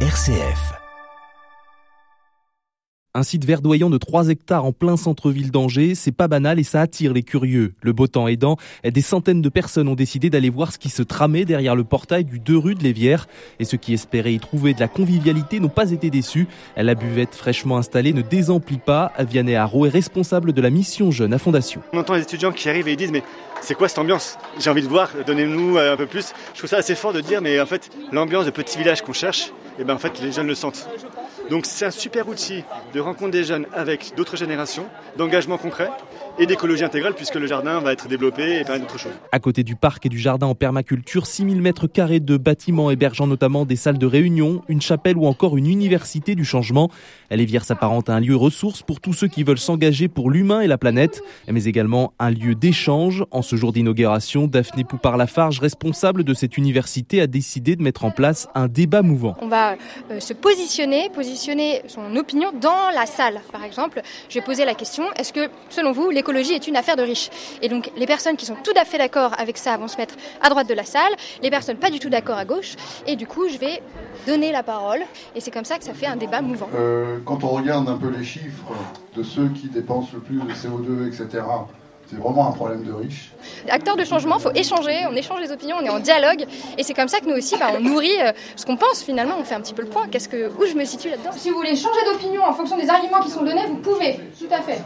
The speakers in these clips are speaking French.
RCF. Un site verdoyant de 3 hectares en plein centre-ville d'Angers, c'est pas banal et ça attire les curieux. Le beau temps aidant, des centaines de personnes ont décidé d'aller voir ce qui se tramait derrière le portail du 2 rue de l'Évière. Et ceux qui espéraient y trouver de la convivialité n'ont pas été déçus. La buvette fraîchement installée ne désemplit pas. Vianney Haro est responsable de la mission jeune à Fondation. On entend les étudiants qui arrivent et ils disent mais c'est quoi cette ambiance? J'ai envie de voir, donnez-nous euh, un peu plus. Je trouve ça assez fort de dire mais en fait l'ambiance de petit village qu'on cherche, et eh ben en fait les jeunes le sentent. Donc c'est un super outil de rencontre des jeunes avec d'autres générations, d'engagement concret et d'écologie intégrale puisque le jardin va être développé et plein d'autres choses. À côté du parc et du jardin en permaculture, 6000 mètres carrés de bâtiments hébergeant notamment des salles de réunion, une chapelle ou encore une université du changement. Lévière s'apparente à un lieu ressource pour tous ceux qui veulent s'engager pour l'humain et la planète, mais également un lieu d'échange. En ce jour d'inauguration, Daphné Poupard-Lafarge, responsable de cette université, a décidé de mettre en place un débat mouvant. On va euh, se positionner, positionner positionner son opinion dans la salle. Par exemple, je vais poser la question est-ce que, selon vous, l'écologie est une affaire de riches Et donc, les personnes qui sont tout à fait d'accord avec ça vont se mettre à droite de la salle, les personnes pas du tout d'accord à gauche, et du coup, je vais donner la parole, et c'est comme ça que ça fait un débat mouvant. Euh, quand on regarde un peu les chiffres de ceux qui dépensent le plus de CO2, etc., c'est vraiment un problème de riches. Acteur de changement, il faut échanger, on échange les opinions, on est en dialogue. Et c'est comme ça que nous aussi, bah, on nourrit euh, ce qu'on pense finalement, on fait un petit peu le point. Qu'est-ce que, où je me situe là-dedans? Si vous voulez changer d'opinion en fonction des arguments qui sont donnés, vous pouvez, tout à fait.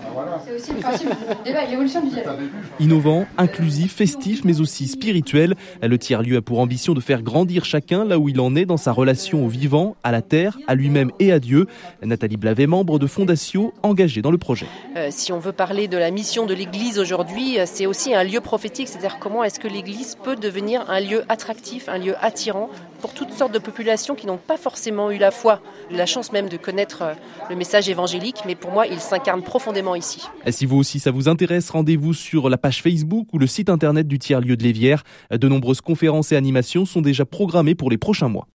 C'est aussi le principe du débat, l'évolution du dialogue. Innovant, inclusif, festif, mais aussi spirituel, le tiers-lieu a pour ambition de faire grandir chacun là où il en est dans sa relation au vivant, à la terre, à lui-même et à Dieu. Nathalie Blavet, membre de Fondation, engagée dans le projet. Euh, si on veut parler de la mission de l'Église aujourd'hui, aujourd'hui, euh, c'est aussi un lieu prophétique, c'est-à-dire comment est-ce que l'Église peut devenir un lieu attractif, un lieu attirant pour toutes sortes de populations qui n'ont pas forcément eu la foi, la chance même de connaître euh, le message évangélique, mais pour moi, il s'incarne profondément ici. Si vous aussi ça vous intéresse, rendez-vous sur la page Facebook ou le site internet du tiers-lieu de l'Évière. De nombreuses conférences et animations sont déjà programmées pour les prochains mois.